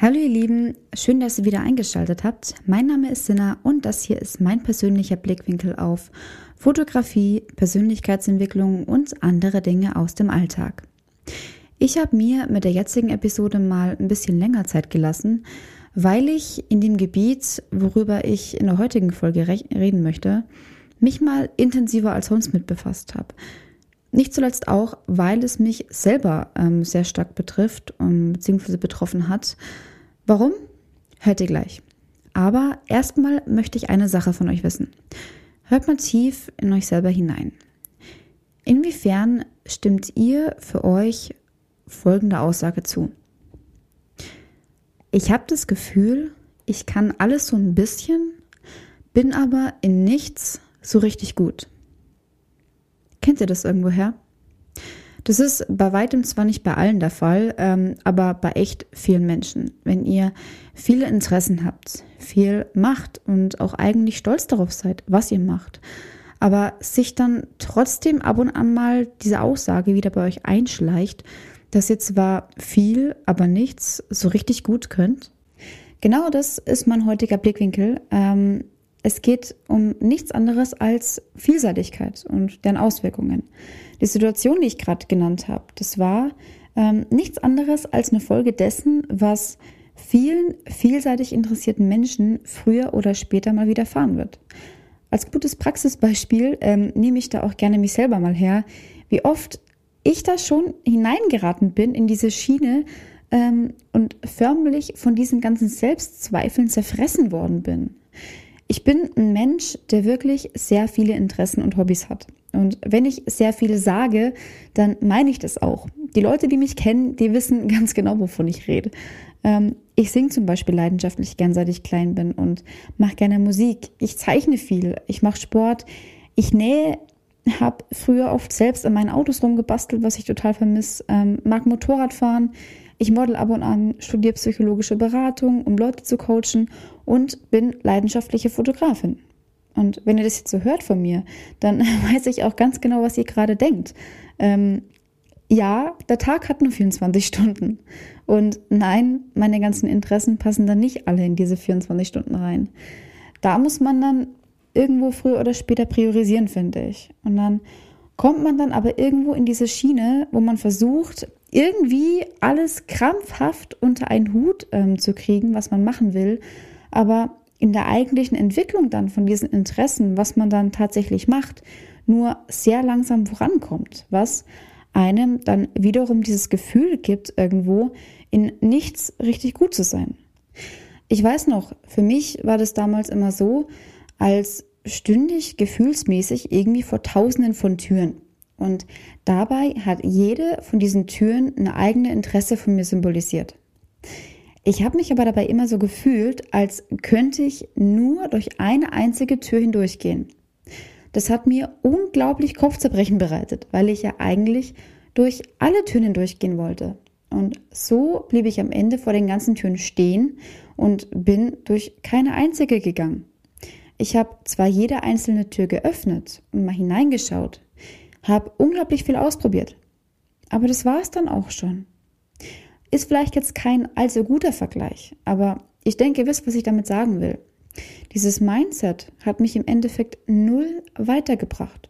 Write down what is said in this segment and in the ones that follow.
Hallo ihr Lieben, schön, dass ihr wieder eingeschaltet habt. Mein Name ist Sinna und das hier ist mein persönlicher Blickwinkel auf Fotografie, Persönlichkeitsentwicklung und andere Dinge aus dem Alltag. Ich habe mir mit der jetzigen Episode mal ein bisschen länger Zeit gelassen, weil ich in dem Gebiet, worüber ich in der heutigen Folge reden möchte, mich mal intensiver als sonst mit befasst habe. Nicht zuletzt auch, weil es mich selber ähm, sehr stark betrifft und beziehungsweise betroffen hat. Warum? Hört ihr gleich. Aber erstmal möchte ich eine Sache von euch wissen. Hört mal tief in euch selber hinein. Inwiefern stimmt ihr für euch folgende Aussage zu? Ich habe das Gefühl, ich kann alles so ein bisschen, bin aber in nichts so richtig gut. Kennt ihr das irgendwoher? Das ist bei weitem zwar nicht bei allen der Fall, ähm, aber bei echt vielen Menschen. Wenn ihr viele Interessen habt, viel macht und auch eigentlich stolz darauf seid, was ihr macht, aber sich dann trotzdem ab und an mal diese Aussage wieder bei euch einschleicht, dass ihr zwar viel, aber nichts so richtig gut könnt. Genau das ist mein heutiger Blickwinkel. Ähm, es geht um nichts anderes als Vielseitigkeit und deren Auswirkungen. Die Situation, die ich gerade genannt habe, das war ähm, nichts anderes als eine Folge dessen, was vielen vielseitig interessierten Menschen früher oder später mal widerfahren wird. Als gutes Praxisbeispiel ähm, nehme ich da auch gerne mich selber mal her, wie oft ich da schon hineingeraten bin in diese Schiene ähm, und förmlich von diesen ganzen Selbstzweifeln zerfressen worden bin. Ich bin ein Mensch, der wirklich sehr viele Interessen und Hobbys hat. Und wenn ich sehr viele sage, dann meine ich das auch. Die Leute, die mich kennen, die wissen ganz genau, wovon ich rede. Ähm, ich singe zum Beispiel leidenschaftlich gern, seit ich klein bin und mache gerne Musik. Ich zeichne viel, ich mache Sport, ich nähe, habe früher oft selbst an meinen Autos rumgebastelt, was ich total vermisse, ähm, mag Motorrad fahren, ich model ab und an, studiere psychologische Beratung, um Leute zu coachen und bin leidenschaftliche Fotografin. Und wenn ihr das jetzt so hört von mir, dann weiß ich auch ganz genau, was ihr gerade denkt. Ähm, ja, der Tag hat nur 24 Stunden. Und nein, meine ganzen Interessen passen dann nicht alle in diese 24 Stunden rein. Da muss man dann irgendwo früher oder später priorisieren, finde ich. Und dann kommt man dann aber irgendwo in diese Schiene, wo man versucht, irgendwie alles krampfhaft unter einen Hut ähm, zu kriegen, was man machen will, aber in der eigentlichen Entwicklung dann von diesen Interessen, was man dann tatsächlich macht, nur sehr langsam vorankommt, was einem dann wiederum dieses Gefühl gibt, irgendwo in nichts richtig gut zu sein. Ich weiß noch, für mich war das damals immer so, als stündig gefühlsmäßig irgendwie vor tausenden von Türen. Und dabei hat jede von diesen Türen eine eigene Interesse von mir symbolisiert. Ich habe mich aber dabei immer so gefühlt, als könnte ich nur durch eine einzige Tür hindurchgehen. Das hat mir unglaublich Kopfzerbrechen bereitet, weil ich ja eigentlich durch alle Türen hindurchgehen wollte. Und so blieb ich am Ende vor den ganzen Türen stehen und bin durch keine einzige gegangen. Ich habe zwar jede einzelne Tür geöffnet und mal hineingeschaut, habe unglaublich viel ausprobiert. Aber das war es dann auch schon. Ist vielleicht jetzt kein allzu guter Vergleich, aber ich denke, ihr wisst, was ich damit sagen will. Dieses Mindset hat mich im Endeffekt null weitergebracht.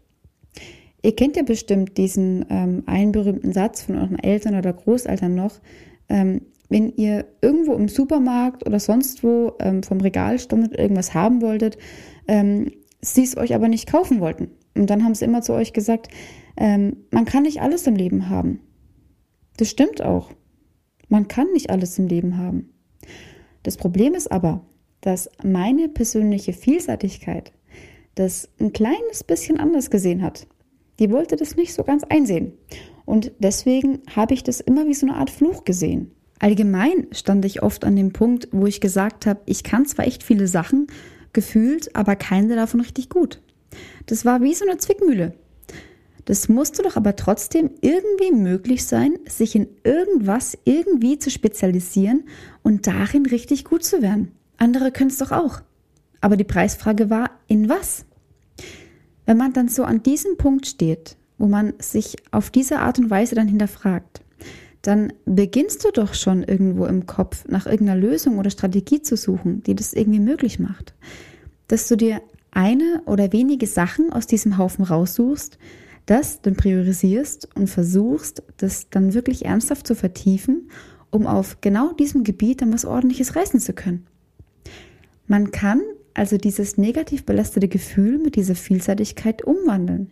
Ihr kennt ja bestimmt diesen ähm, einen berühmten Satz von euren Eltern oder Großeltern noch. Ähm, wenn ihr irgendwo im Supermarkt oder sonst wo ähm, vom Regal standet irgendwas haben wolltet, ähm, sie es euch aber nicht kaufen wollten. Und dann haben sie immer zu euch gesagt, ähm, man kann nicht alles im Leben haben. Das stimmt auch. Man kann nicht alles im Leben haben. Das Problem ist aber, dass meine persönliche Vielseitigkeit das ein kleines bisschen anders gesehen hat. Die wollte das nicht so ganz einsehen. Und deswegen habe ich das immer wie so eine Art Fluch gesehen. Allgemein stand ich oft an dem Punkt, wo ich gesagt habe, ich kann zwar echt viele Sachen, gefühlt, aber keine davon richtig gut. Das war wie so eine Zwickmühle. Das musste doch aber trotzdem irgendwie möglich sein, sich in irgendwas irgendwie zu spezialisieren und darin richtig gut zu werden. Andere können es doch auch. Aber die Preisfrage war, in was? Wenn man dann so an diesem Punkt steht, wo man sich auf diese Art und Weise dann hinterfragt, dann beginnst du doch schon irgendwo im Kopf nach irgendeiner Lösung oder Strategie zu suchen, die das irgendwie möglich macht. Dass du dir eine oder wenige Sachen aus diesem Haufen raussuchst, das dann priorisierst und versuchst, das dann wirklich ernsthaft zu vertiefen, um auf genau diesem Gebiet dann was ordentliches reißen zu können. Man kann also dieses negativ belastete Gefühl mit dieser Vielseitigkeit umwandeln,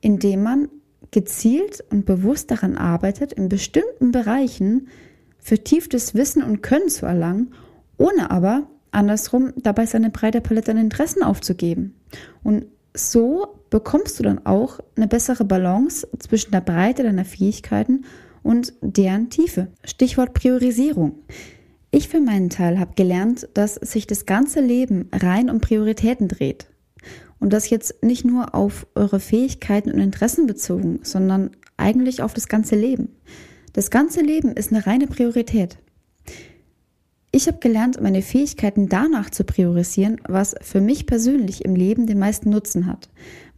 indem man gezielt und bewusst daran arbeitet, in bestimmten Bereichen vertieftes Wissen und Können zu erlangen, ohne aber andersrum dabei seine breite Palette an Interessen aufzugeben. Und so bekommst du dann auch eine bessere Balance zwischen der Breite deiner Fähigkeiten und deren Tiefe. Stichwort Priorisierung. Ich für meinen Teil habe gelernt, dass sich das ganze Leben rein um Prioritäten dreht. Und das jetzt nicht nur auf eure Fähigkeiten und Interessen bezogen, sondern eigentlich auf das ganze Leben. Das ganze Leben ist eine reine Priorität. Ich habe gelernt, meine Fähigkeiten danach zu priorisieren, was für mich persönlich im Leben den meisten Nutzen hat,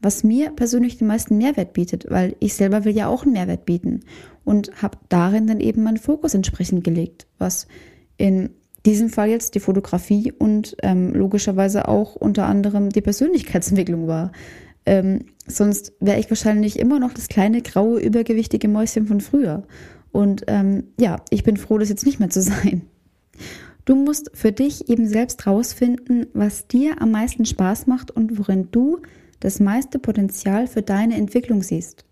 was mir persönlich den meisten Mehrwert bietet, weil ich selber will ja auch einen Mehrwert bieten und habe darin dann eben meinen Fokus entsprechend gelegt, was in diesem Fall jetzt die Fotografie und ähm, logischerweise auch unter anderem die Persönlichkeitsentwicklung war. Ähm, sonst wäre ich wahrscheinlich immer noch das kleine, graue, übergewichtige Mäuschen von früher. Und ähm, ja, ich bin froh, das jetzt nicht mehr zu sein. Du musst für dich eben selbst rausfinden, was dir am meisten Spaß macht und worin du das meiste Potenzial für deine Entwicklung siehst.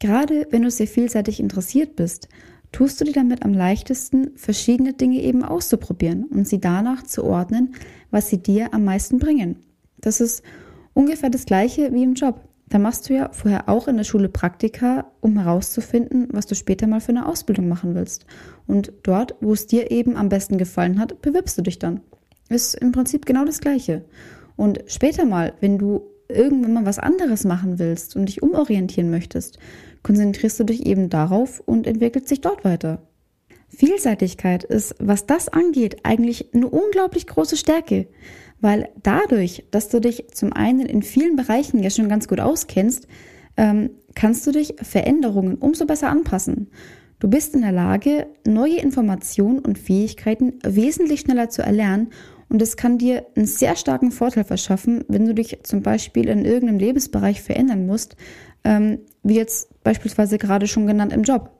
Gerade wenn du sehr vielseitig interessiert bist, tust du dir damit am leichtesten, verschiedene Dinge eben auszuprobieren und sie danach zu ordnen, was sie dir am meisten bringen. Das ist ungefähr das gleiche wie im Job. Da machst du ja vorher auch in der Schule Praktika, um herauszufinden, was du später mal für eine Ausbildung machen willst. Und dort, wo es dir eben am besten gefallen hat, bewirbst du dich dann. Ist im Prinzip genau das Gleiche. Und später mal, wenn du irgendwann mal was anderes machen willst und dich umorientieren möchtest, konzentrierst du dich eben darauf und entwickelst dich dort weiter. Vielseitigkeit ist, was das angeht, eigentlich eine unglaublich große Stärke, weil dadurch, dass du dich zum einen in vielen Bereichen ja schon ganz gut auskennst, ähm, kannst du dich Veränderungen umso besser anpassen. Du bist in der Lage, neue Informationen und Fähigkeiten wesentlich schneller zu erlernen und es kann dir einen sehr starken Vorteil verschaffen, wenn du dich zum Beispiel in irgendeinem Lebensbereich verändern musst, ähm, wie jetzt beispielsweise gerade schon genannt im Job.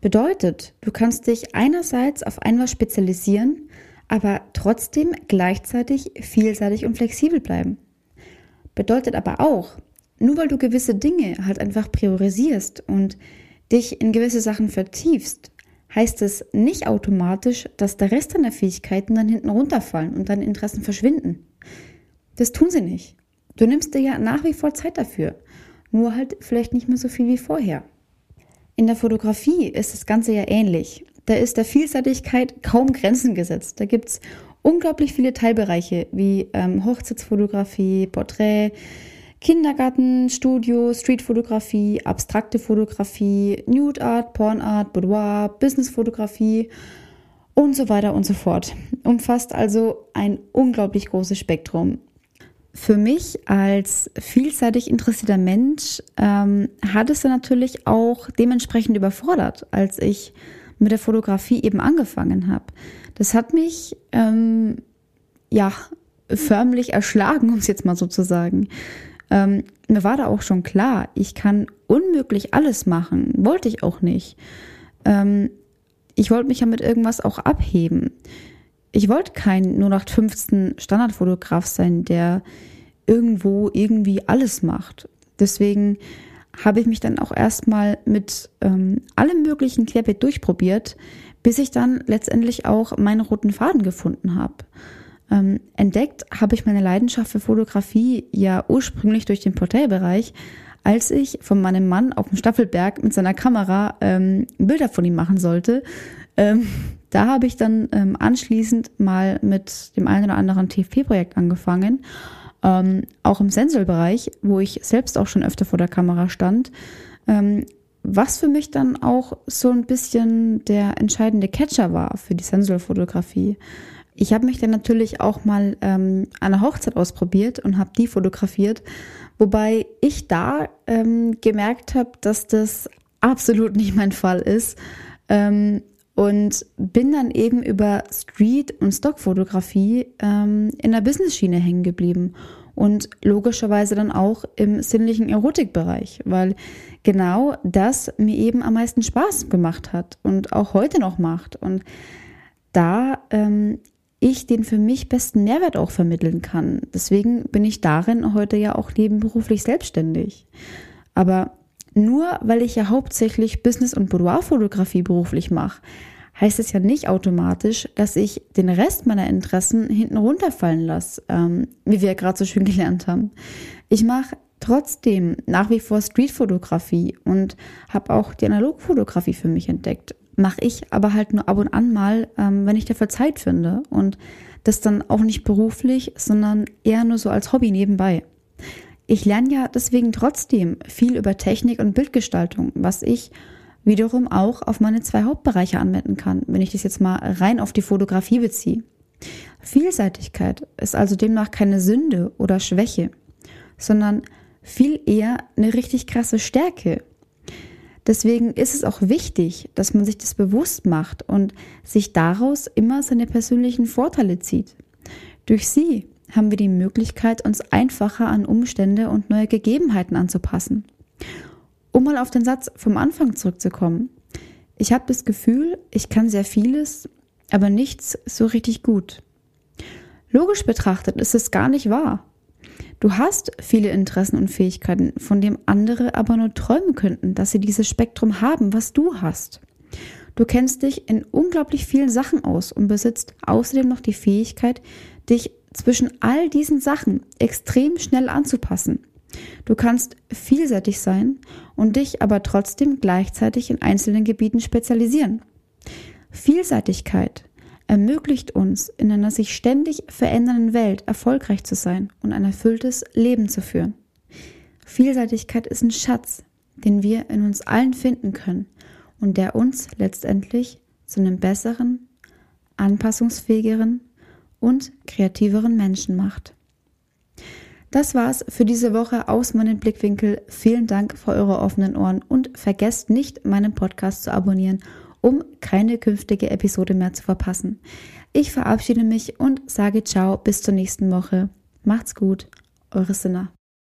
Bedeutet, du kannst dich einerseits auf einmal spezialisieren, aber trotzdem gleichzeitig vielseitig und flexibel bleiben. Bedeutet aber auch, nur weil du gewisse Dinge halt einfach priorisierst und dich in gewisse Sachen vertiefst, heißt es nicht automatisch, dass der Rest deiner Fähigkeiten dann hinten runterfallen und deine Interessen verschwinden. Das tun sie nicht. Du nimmst dir ja nach wie vor Zeit dafür, nur halt vielleicht nicht mehr so viel wie vorher. In der Fotografie ist das Ganze ja ähnlich. Da ist der Vielseitigkeit kaum Grenzen gesetzt. Da gibt es unglaublich viele Teilbereiche wie ähm, Hochzeitsfotografie, Porträt, Kindergarten, Studio, Streetfotografie, abstrakte Fotografie, Nude Art, Porn Art, Boudoir, Businessfotografie und so weiter und so fort. Umfasst also ein unglaublich großes Spektrum. Für mich als vielseitig interessierter Mensch ähm, hat es dann natürlich auch dementsprechend überfordert, als ich mit der Fotografie eben angefangen habe. Das hat mich ähm, ja förmlich erschlagen, um es jetzt mal so zu sagen. Ähm, mir war da auch schon klar, ich kann unmöglich alles machen. Wollte ich auch nicht. Ähm, ich wollte mich ja mit irgendwas auch abheben. Ich wollte kein nur nach 15 Standardfotograf sein, der irgendwo irgendwie alles macht. Deswegen habe ich mich dann auch erstmal mit ähm, allem möglichen Querbeet durchprobiert, bis ich dann letztendlich auch meinen roten Faden gefunden habe. Ähm, entdeckt habe ich meine Leidenschaft für Fotografie ja ursprünglich durch den Porträtbereich, als ich von meinem Mann auf dem Staffelberg mit seiner Kamera ähm, Bilder von ihm machen sollte. Ähm, da habe ich dann ähm, anschließend mal mit dem einen oder anderen TFP-Projekt angefangen, ähm, auch im Sensorbereich, wo ich selbst auch schon öfter vor der Kamera stand. Ähm, was für mich dann auch so ein bisschen der entscheidende Catcher war für die Sensorfotografie. Ich habe mich dann natürlich auch mal ähm, an einer Hochzeit ausprobiert und habe die fotografiert, wobei ich da ähm, gemerkt habe, dass das absolut nicht mein Fall ist. Ähm, und bin dann eben über Street- und Stockfotografie ähm, in der Business-Schiene hängen geblieben und logischerweise dann auch im sinnlichen Erotikbereich, weil genau das mir eben am meisten Spaß gemacht hat und auch heute noch macht und da ähm, ich den für mich besten Mehrwert auch vermitteln kann. Deswegen bin ich darin heute ja auch nebenberuflich selbstständig. Aber nur weil ich ja hauptsächlich Business- und Boudoir-Fotografie beruflich mache, heißt es ja nicht automatisch, dass ich den Rest meiner Interessen hinten runterfallen lasse, ähm, wie wir ja gerade so schön gelernt haben. Ich mache trotzdem nach wie vor Streetfotografie und habe auch die Analogfotografie für mich entdeckt. Mache ich aber halt nur ab und an mal, ähm, wenn ich dafür Zeit finde und das dann auch nicht beruflich, sondern eher nur so als Hobby nebenbei. Ich lerne ja deswegen trotzdem viel über Technik und Bildgestaltung, was ich wiederum auch auf meine zwei Hauptbereiche anwenden kann, wenn ich das jetzt mal rein auf die Fotografie beziehe. Vielseitigkeit ist also demnach keine Sünde oder Schwäche, sondern viel eher eine richtig krasse Stärke. Deswegen ist es auch wichtig, dass man sich das bewusst macht und sich daraus immer seine persönlichen Vorteile zieht. Durch sie haben wir die Möglichkeit, uns einfacher an Umstände und neue Gegebenheiten anzupassen. Um mal auf den Satz vom Anfang zurückzukommen. Ich habe das Gefühl, ich kann sehr vieles, aber nichts so richtig gut. Logisch betrachtet ist es gar nicht wahr. Du hast viele Interessen und Fähigkeiten, von dem andere aber nur träumen könnten, dass sie dieses Spektrum haben, was du hast. Du kennst dich in unglaublich vielen Sachen aus und besitzt außerdem noch die Fähigkeit, dich zwischen all diesen Sachen extrem schnell anzupassen. Du kannst vielseitig sein und dich aber trotzdem gleichzeitig in einzelnen Gebieten spezialisieren. Vielseitigkeit ermöglicht uns, in einer sich ständig verändernden Welt erfolgreich zu sein und ein erfülltes Leben zu führen. Vielseitigkeit ist ein Schatz, den wir in uns allen finden können und der uns letztendlich zu einem besseren, anpassungsfähigeren und kreativeren Menschen macht. Das war's für diese Woche aus meinem Blickwinkel. Vielen Dank für eure offenen Ohren und vergesst nicht, meinen Podcast zu abonnieren, um keine künftige Episode mehr zu verpassen. Ich verabschiede mich und sage ciao bis zur nächsten Woche. Macht's gut, eure Sinner.